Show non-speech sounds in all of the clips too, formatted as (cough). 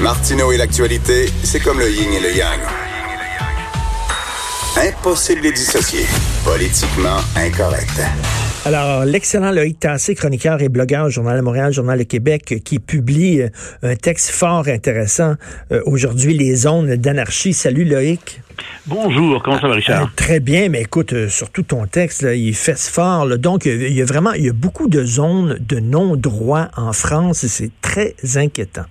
Martineau et l'actualité, c'est comme le yin et le yang. Impossible de les dissocier. Politiquement incorrect. Alors, l'excellent Loïc Tassé, chroniqueur et blogueur au Journal de Montréal, Journal de Québec, qui publie euh, un texte fort intéressant euh, aujourd'hui, Les zones d'anarchie. Salut Loïc. Bonjour, comment ça va Richard? Euh, très bien, mais écoute, surtout ton texte, là, il fait fort. donc, il y a vraiment, il y a beaucoup de zones de non-droit en France et c'est très inquiétant.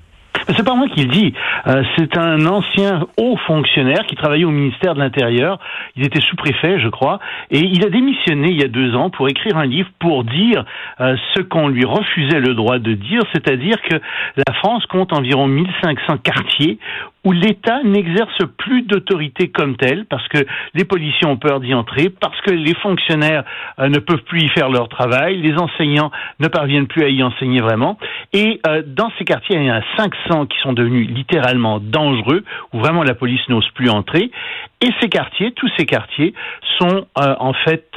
C'est pas moi qui le dis. Euh, c'est un ancien haut fonctionnaire qui travaillait au ministère de l'Intérieur. Il était sous-préfet, je crois, et il a démissionné il y a deux ans pour écrire un livre pour dire euh, ce qu'on lui refusait le droit de dire, c'est-à-dire que la France compte environ 1500 quartiers où l'État n'exerce plus d'autorité comme telle, parce que les policiers ont peur d'y entrer, parce que les fonctionnaires euh, ne peuvent plus y faire leur travail, les enseignants ne parviennent plus à y enseigner vraiment. Et euh, dans ces quartiers, il y en a 500 qui sont devenus littéralement dangereux, où vraiment la police n'ose plus entrer. Et ces quartiers, tous ces quartiers, sont euh, en fait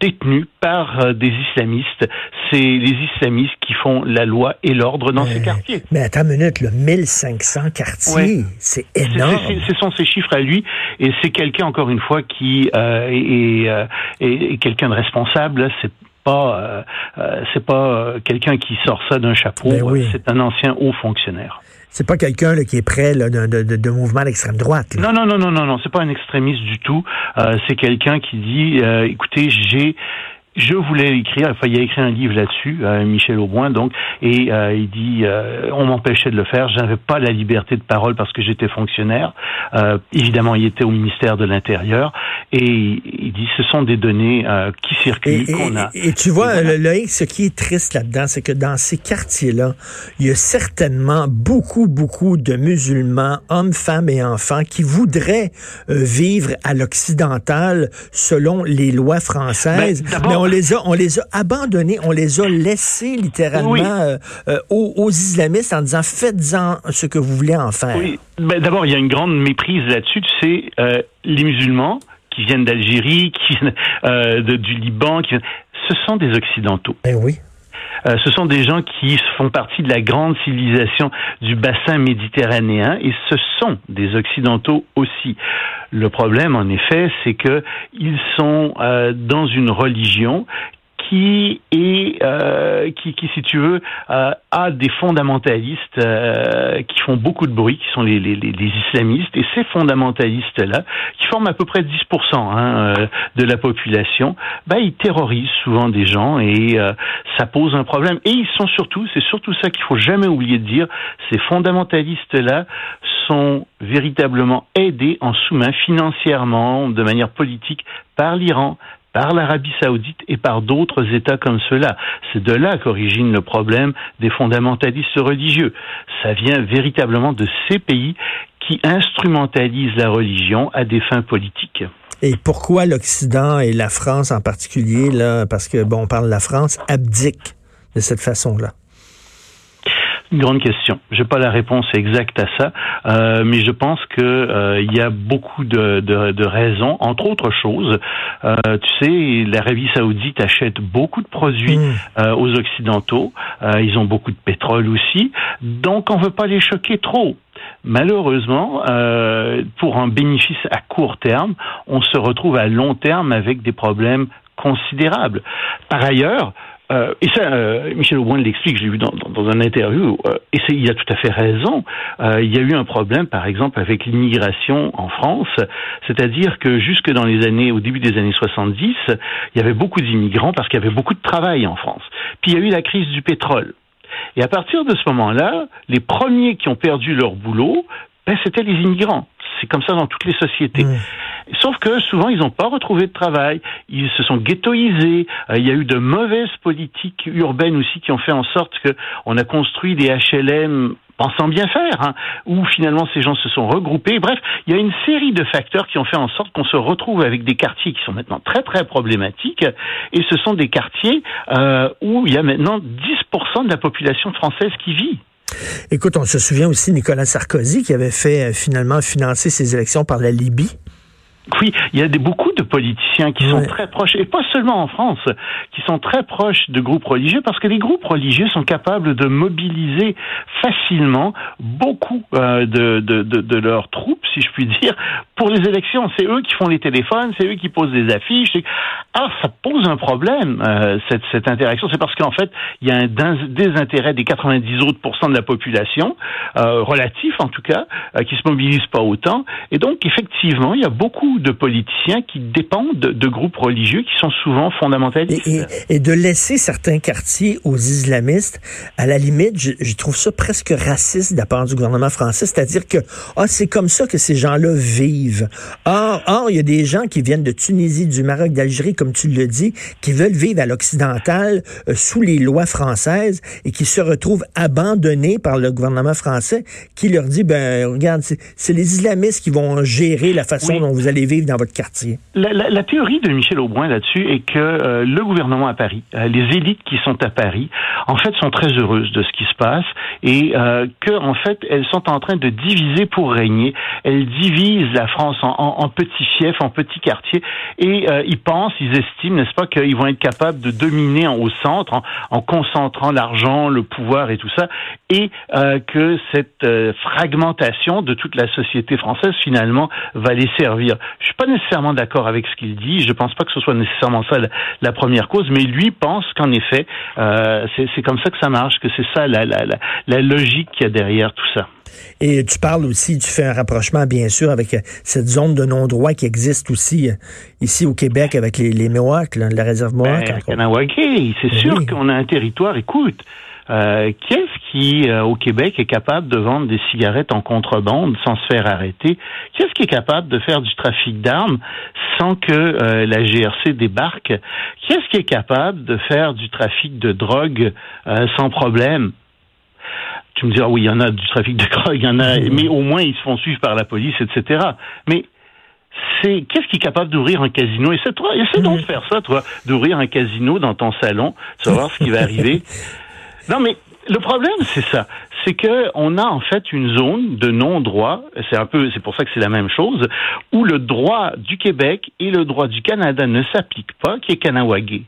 détenus par des islamistes. C'est les islamistes qui font la loi et l'ordre dans ces quartiers. Mais attends une minute, le 1500 quartiers. C'est énorme. Ce sont ces chiffres à lui, et c'est quelqu'un encore une fois qui euh, est, euh, est, quelqu'un de responsable. C'est pas euh, c'est pas quelqu'un qui sort ça d'un chapeau. Ben c'est un ancien haut fonctionnaire. C'est pas quelqu'un qui est près de, de, de, mouvement d'extrême droite. Non, non, non, non, non, non. C'est pas un extrémiste du tout. c'est quelqu'un qui dit, écoutez, j'ai je voulais écrire, enfin, il a écrit un livre là-dessus, euh, Michel Auboin, donc, et euh, il dit, euh, on m'empêchait de le faire, je n'avais pas la liberté de parole parce que j'étais fonctionnaire. évidemment, il était au ministère de l'Intérieur, et il dit, ce sont des données qui circulent qu'on a. Et, tu vois, Loïc, ce qui est triste là-dedans, c'est que dans ces quartiers-là, il y a certainement beaucoup, beaucoup de musulmans, hommes, femmes et enfants, qui voudraient vivre à l'occidental selon les lois françaises. Ben, on les a, on les a abandonnés, on les a laissés littéralement euh, euh, aux, islamistes en disant faites-en ce que vous voulez en faire. Oui. Ben, D'abord, il y a une grande méprise là-dessus. Tu sais, euh, les musulmans qui viennent d'Algérie, qui viennent du Liban, qui ce sont des occidentaux. Ben oui. Ce sont des gens qui font partie de la grande civilisation du bassin méditerranéen et ce sont des occidentaux aussi. Le problème, en effet, c'est que ils sont euh, dans une religion qui est euh, qui, qui, si tu veux, euh, a des fondamentalistes euh, qui font beaucoup de bruit, qui sont les, les, les islamistes, et ces fondamentalistes-là, qui forment à peu près 10% hein, euh, de la population, bah, ils terrorisent souvent des gens et euh, ça pose un problème. Et ils sont surtout, c'est surtout ça qu'il faut jamais oublier de dire, ces fondamentalistes-là sont véritablement aidés en sous-main financièrement, de manière politique, par l'Iran, par l'Arabie saoudite et par d'autres États comme cela. C'est de là qu'origine le problème des fondamentalistes religieux. Ça vient véritablement de ces pays qui instrumentalisent la religion à des fins politiques. Et pourquoi l'Occident et la France en particulier, là, parce que bon, on parle de la France, abdique de cette façon-là? Une grande question. Je n'ai pas la réponse exacte à ça, euh, mais je pense que euh, il y a beaucoup de, de, de, raisons, entre autres choses. Euh, tu sais, l'Arabie Saoudite achète beaucoup de produits mm. euh, aux Occidentaux. Euh, ils ont beaucoup de pétrole aussi, donc on veut pas les choquer trop. Malheureusement, euh, pour un bénéfice à court terme, on se retrouve à long terme avec des problèmes considérables. Par ailleurs, euh, et ça, euh, Michel Aubin l'explique, je l'ai vu dans, dans, un interview, euh, et il a tout à fait raison. Euh, il y a eu un problème, par exemple, avec l'immigration en France, c'est-à-dire que jusque dans les années, au début des années 70, il y avait beaucoup d'immigrants parce qu'il y avait beaucoup de travail en France. Puis il y a eu la crise du pétrole. Et à partir de ce moment-là, les premiers qui ont perdu leur boulot, ben, c'était les immigrants C'est comme ça dans toutes les sociétés. Mmh. Sauf que souvent, ils n'ont pas retrouvé de travail, ils se sont ghettoisés, euh, il y a eu de mauvaises politiques urbaines aussi qui ont fait en sorte qu'on a construit des HLM pensant bien faire, hein, où finalement ces gens se sont regroupés. Bref, il y a une série de facteurs qui ont fait en sorte qu'on se retrouve avec des quartiers qui sont maintenant très très problématiques, et ce sont des quartiers euh, où il y a maintenant 10% de la population française qui vit. Écoute, on se souvient aussi Nicolas Sarkozy qui avait fait euh, finalement financer ses élections par la Libye. Oui, il y a des, beaucoup de politiciens qui sont très proches, et pas seulement en France, qui sont très proches de groupes religieux, parce que les groupes religieux sont capables de mobiliser facilement beaucoup euh, de, de, de, de, leurs troupes, si je puis dire, pour les élections. C'est eux qui font les téléphones, c'est eux qui posent des affiches. Ah, ça pose un problème, euh, cette, cette interaction. C'est parce qu'en fait, il y a un désintérêt des 90 autres pourcents de la population, euh, relatif en tout cas, euh, qui se mobilisent pas autant. Et donc, effectivement, il y a beaucoup de politiciens qui dépendent de, groupes religieux qui sont souvent fondamentalistes. Et, de laisser certains quartiers aux islamistes, à la limite, je, trouve ça presque raciste de la part du gouvernement français, c'est-à-dire que ah, c'est comme ça que ces gens-là vivent. Or, or, il y a des gens qui viennent de Tunisie, du Maroc, d'Algérie, comme tu le dis, qui veulent vivre à l'occidental euh, sous les lois françaises et qui se retrouvent abandonnés par le gouvernement français qui leur dit, ben regarde, c'est les islamistes qui vont gérer la façon dont vous allez vivre dans votre quartier? La, théorie de Michel Aubrun là-dessus est que euh, le gouvernement à Paris, euh, les élites qui sont à Paris, en fait, sont très heureuses de ce qui se passe et euh, que, en fait, elles sont en train de diviser pour régner. Elles divisent la France en, petits fiefs, en petits quartiers, et ils pensent, ils estiment, n'est-ce pas, qu'ils vont être capables de dominer au centre en, concentrant l'argent, le pouvoir et tout ça, et que cette fragmentation de toute la société française finalement va les servir. Je suis pas nécessairement d'accord avec ce qu'il dit. Je pense pas que ce soit nécessairement ça la, première cause, mais lui pense qu'en effet, euh, c'est comme ça que ça marche, que c'est ça la, la, la, logique qu'il y a derrière tout ça. Et tu parles aussi, tu fais un rapprochement bien sûr avec euh, cette zone de non-droit qui existe aussi euh, ici au Québec avec les, les Mohawks, la réserve Mohawk. Ben, c'est ben sûr qu'on a un territoire, écoute, euh, Qu'est-ce qui, euh, au Québec, est capable de vendre des cigarettes en contrebande sans se faire arrêter? Qu'est-ce qui est capable de faire du trafic d'armes sans que euh, la GRC débarque? Qu'est-ce qui est capable de faire du trafic de drogue euh, sans problème? Tu me diras, oui, il y en a du trafic de (laughs) drogue, il y en a, mmh. mais au moins ils se font suivre par la police, etc. Mais c'est qu'est-ce qui est capable d'ouvrir un casino? Et c'est toi, essaie donc de faire ça, toi, d'ouvrir un casino dans ton salon, savoir ce qui va arriver. (laughs) Non, mais le problème, c'est ça. C'est que on a en fait une zone de non-droit. C'est un peu, c'est pour ça que c'est la même chose, où le droit du Québec et le droit du Canada ne s'appliquent pas, qui est Kanawagé.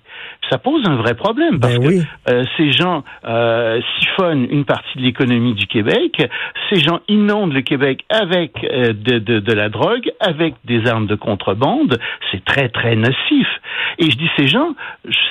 Ça pose un vrai problème parce ben que euh, ces gens euh, siphonnent une partie de l'économie du Québec. Ces gens inondent le Québec avec euh, de, de, de, la drogue, avec des armes de contrebande. C'est très très nocif. Et je dis ces gens,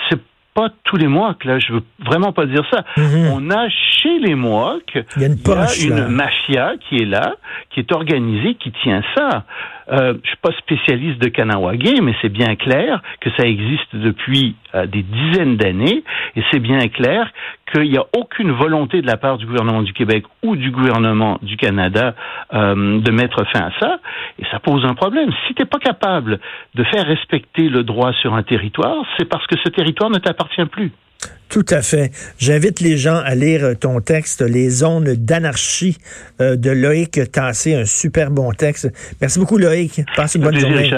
c'est pas tous les Mohawks, là, je veux vraiment pas dire ça. Mhm. On a chez les Mohawks, il y a une, mafia qui est là, qui est organisée, qui tient ça. Euh, je suis pas spécialiste de Kanawagé, mais c'est bien clair que ça existe depuis euh, des dizaines d'années, et c'est bien clair qu'il n'y a aucune volonté de la part du gouvernement du Québec ou du gouvernement du Canada euh, de mettre fin à ça, et ça pose un problème. Si tu n'es pas capable de faire respecter le droit sur un territoire, c'est parce que ce territoire ne t'appartient plus. Tout à fait. J'invite les gens à lire ton texte, Les zones d'anarchie euh, de Loïc Tassé, un super bon texte. Merci beaucoup Loïc. Passe une bonne journée.